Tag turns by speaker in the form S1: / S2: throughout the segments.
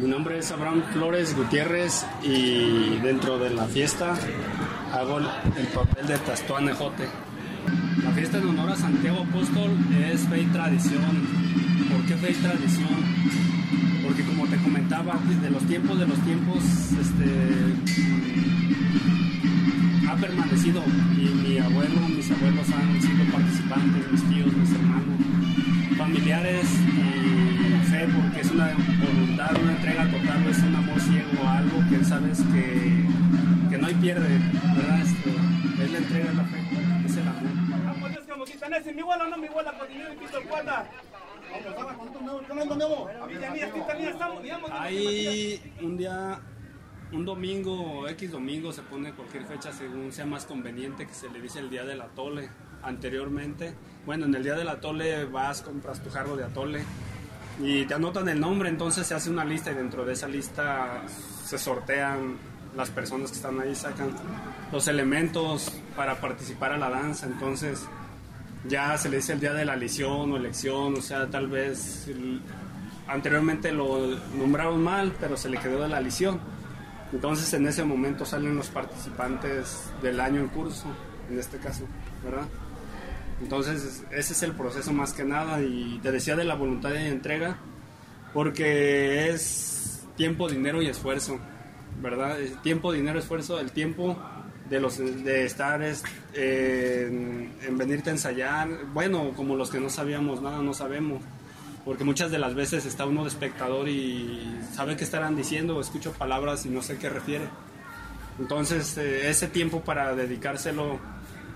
S1: Mi nombre es Abraham Flores Gutiérrez y dentro de la fiesta hago el papel de Tastuán Ejote. La fiesta en honor a Santiago Apóstol es fe y tradición. ¿Por qué fe y tradición? Porque como te comentaba, de los tiempos de los tiempos, este, ha permanecido y mi abuelo, mis abuelos han sido participantes, mis tíos, mis hermanos, familiares fe porque es una voluntad, una entrega total, es un amor ciego, algo que sabes que, que no hay pierde, ¿verdad? Es la entrega, la fe, es el amor.
S2: mi igual no mi igual la continúa en Pisto Cuata.
S1: Hay un día, un domingo, X domingo, se pone cualquier fecha según sea más conveniente, que se le dice el día del atole. Anteriormente, bueno, en el día del atole vas, compras tu jarro de atole y te anotan el nombre, entonces se hace una lista y dentro de esa lista se sortean las personas que están ahí, sacan los elementos para participar a la danza, entonces ya se le dice el día de la lisión o elección, o sea, tal vez anteriormente lo nombraron mal, pero se le quedó de la lisión. Entonces en ese momento salen los participantes del año en curso, en este caso, ¿verdad? Entonces ese es el proceso más que nada y te decía de la voluntad de entrega, porque es tiempo, dinero y esfuerzo, ¿verdad? Es tiempo, dinero, esfuerzo, el tiempo de los de estar es, en, en venirte a ensayar, bueno, como los que no sabíamos nada, no sabemos, porque muchas de las veces está uno de espectador y sabe qué estarán diciendo, escucho palabras y no sé qué refiere. Entonces, eh, ese tiempo para dedicárselo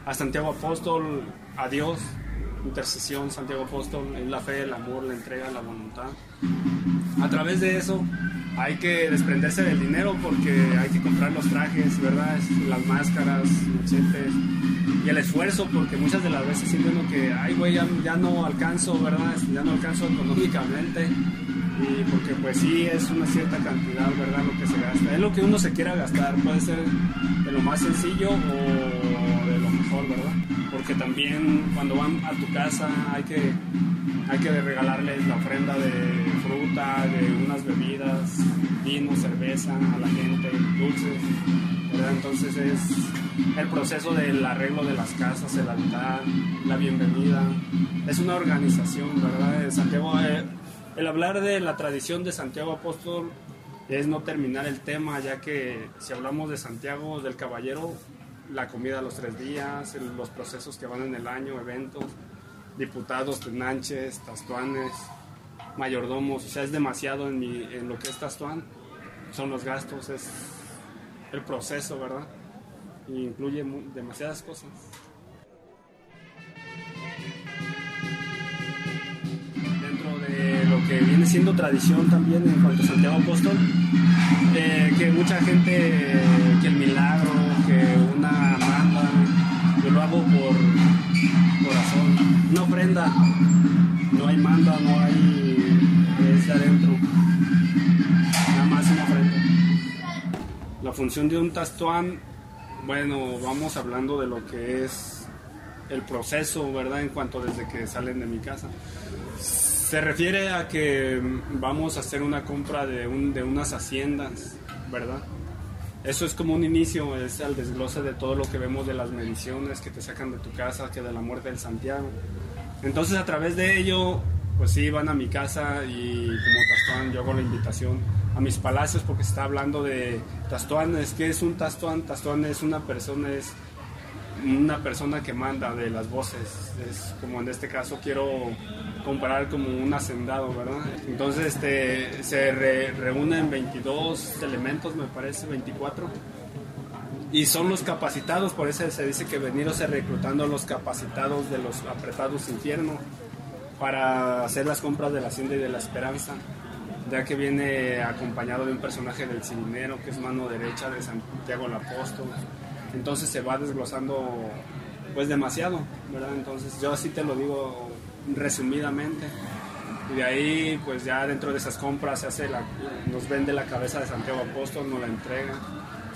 S1: a Santiago Apóstol, a Dios, intercesión, Santiago Apóstol, es la fe, el amor, la entrega, la voluntad. A través de eso hay que desprenderse del dinero porque hay que comprar los trajes, ¿verdad? Las máscaras, machetes y el esfuerzo porque muchas de las veces siento que, ay, güey, ya, ya no alcanzo, ¿verdad? Ya no alcanzo económicamente y porque pues sí es una cierta cantidad, ¿verdad? Lo que se gasta. Es lo que uno se quiera gastar, puede ser de lo más sencillo o de lo mejor, ¿verdad? Porque también cuando van a tu casa hay que, hay que regalarles la ofrenda de fruta, de unas bebidas, vino, cerveza a la gente, dulces, ¿verdad? Entonces es el proceso del arreglo de las casas, el altar, la bienvenida. Es una organización, ¿verdad? Santiago, el hablar de la tradición de Santiago Apóstol es no terminar el tema, ya que si hablamos de Santiago del Caballero, la comida a los tres días, los procesos que van en el año, eventos, diputados, tenanches, tastuanes, mayordomos, o sea, es demasiado en, mi, en lo que es tastuán, son los gastos, es el proceso, ¿verdad? Y incluye demasiadas cosas. Viene siendo tradición también en cuanto a Santiago Apóstol, que mucha gente, que el milagro, que una manda, yo lo hago por corazón, una ofrenda, no hay manda, no hay, es de adentro, nada más una ofrenda. La función de un tastuán, bueno, vamos hablando de lo que es el proceso, ¿verdad? En cuanto desde que salen de mi casa. Se refiere a que vamos a hacer una compra de, un, de unas haciendas, ¿verdad? Eso es como un inicio, es el desglose de todo lo que vemos de las mediciones que te sacan de tu casa, que de la muerte del Santiago. Entonces a través de ello, pues sí, van a mi casa y como Tastuán yo hago la invitación a mis palacios porque está hablando de Tastuanes. ¿Qué es un Tastuán? Tastuán es una persona, es una persona que manda de las voces. Es como en este caso quiero comparar como un hacendado, ¿verdad? Entonces este, se re- reúnen 22 elementos, me parece, 24. Y son los capacitados, por eso se dice que venirse reclutando los capacitados de los apretados infiernos para hacer las compras de la hacienda y de la esperanza, ya que viene acompañado de un personaje del cirinero, que es mano derecha de Santiago el Apóstol. Entonces se va desglosando pues demasiado, ¿verdad? Entonces yo así te lo digo resumidamente. Y de ahí, pues ya dentro de esas compras se hace la, nos vende la cabeza de Santiago Apóstol, nos la entrega,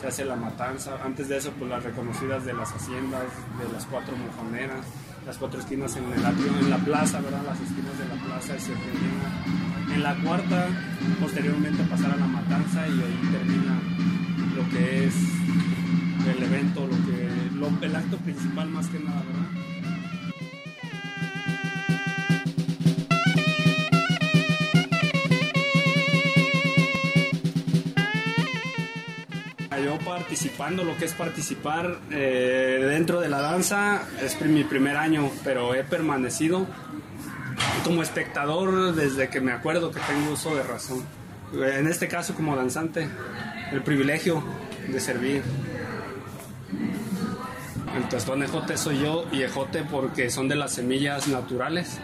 S1: se hace la matanza. Antes de eso, pues las reconocidas de las haciendas, de las cuatro mojoneras, las cuatro esquinas en el atrio, en la plaza, ¿verdad? Las esquinas de la plaza y se termina en la cuarta, posteriormente pasar a la matanza y ahí termina lo que es el evento, lo que, lo, el acto principal más que nada, ¿verdad? Yo participando, lo que es participar eh, dentro de la danza, es mi primer año, pero he permanecido como espectador desde que me acuerdo que tengo uso de razón. En este caso como danzante, el privilegio de servir. Tostón ejote soy yo y ejote porque son de las semillas naturales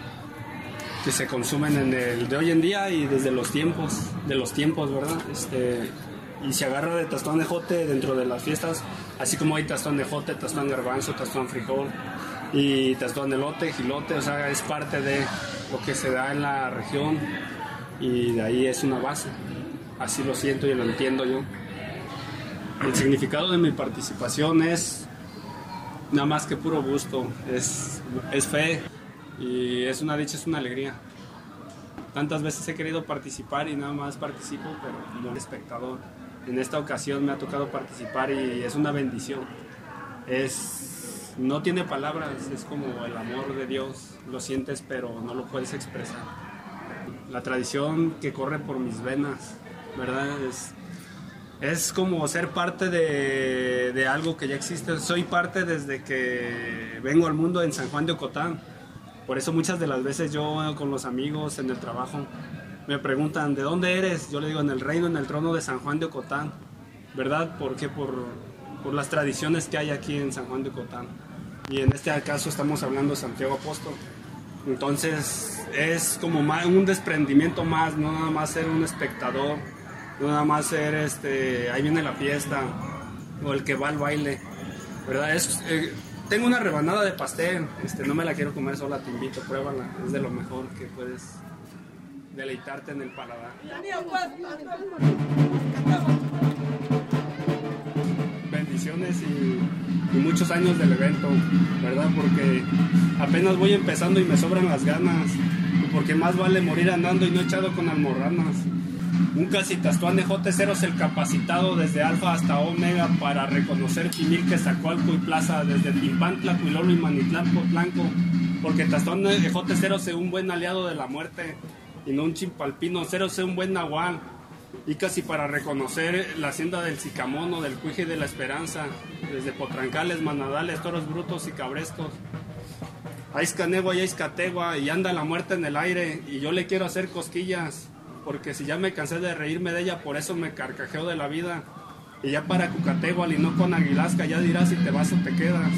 S1: que se consumen en el de hoy en día y desde los tiempos, de los tiempos, ¿verdad? Este, y se agarra de tostón de jote dentro de las fiestas, así como hay tostón de jote, tostón garbanzo, tostón frijol y tostón de lote, gilote, o sea, es parte de lo que se da en la región y de ahí es una base. Así lo siento y lo entiendo yo. El significado de mi participación es nada más que puro gusto, es, es fe y es una dicha, es una alegría. Tantas veces he querido participar y nada más participo, pero como espectador. En esta ocasión me ha tocado participar y es una bendición. Es, no tiene palabras, es como el amor de Dios. Lo sientes, pero no lo puedes expresar. La tradición que corre por mis venas, ¿verdad? Es, es como ser parte de, de algo que ya existe. Soy parte desde que vengo al mundo en San Juan de Ocotán. Por eso muchas de las veces yo con los amigos en el trabajo me preguntan, ¿de dónde eres? Yo le digo, en el reino, en el trono de San Juan de Ocotán, ¿verdad? ¿Por qué? Por, por las tradiciones que hay aquí en San Juan de Ocotán. Y en este caso estamos hablando de Santiago Apóstol. Entonces es como un desprendimiento más, no nada más ser un espectador, no nada más ser, este, ahí viene la fiesta, o el que va al baile, ¿verdad? Es, eh, tengo una rebanada de pastel, este, no me la quiero comer sola, te invito, pruébala, es de lo mejor que puedes deleitarte en el paladar. Bendiciones y, y, muchos años del evento, ¿verdad? Porque apenas voy empezando y me sobran las ganas, porque más vale morir andando y no echado con almorranas. Un Casitastuán de J0 es el capacitado desde Alfa hasta Omega para reconocer Quimilque, Zacualco y Plaza, desde Timpantla, Cuilolo y Manitlán, Blanco, porque Tastuán de J0 es un buen aliado de la muerte y no un chimpalpino, cero es un buen nahual. Y casi para reconocer la hacienda del Sicamono, del Cuije de la Esperanza, desde Potrancales, Manadales, Toros Brutos y Cabrestos. Aizcanegua y Aizcategua, y anda la muerte en el aire, y yo le quiero hacer cosquillas porque si ya me cansé de reírme de ella, por eso me carcajeo de la vida. Y ya para Cucategual y no con Aguilasca, ya dirás si te vas o te quedas.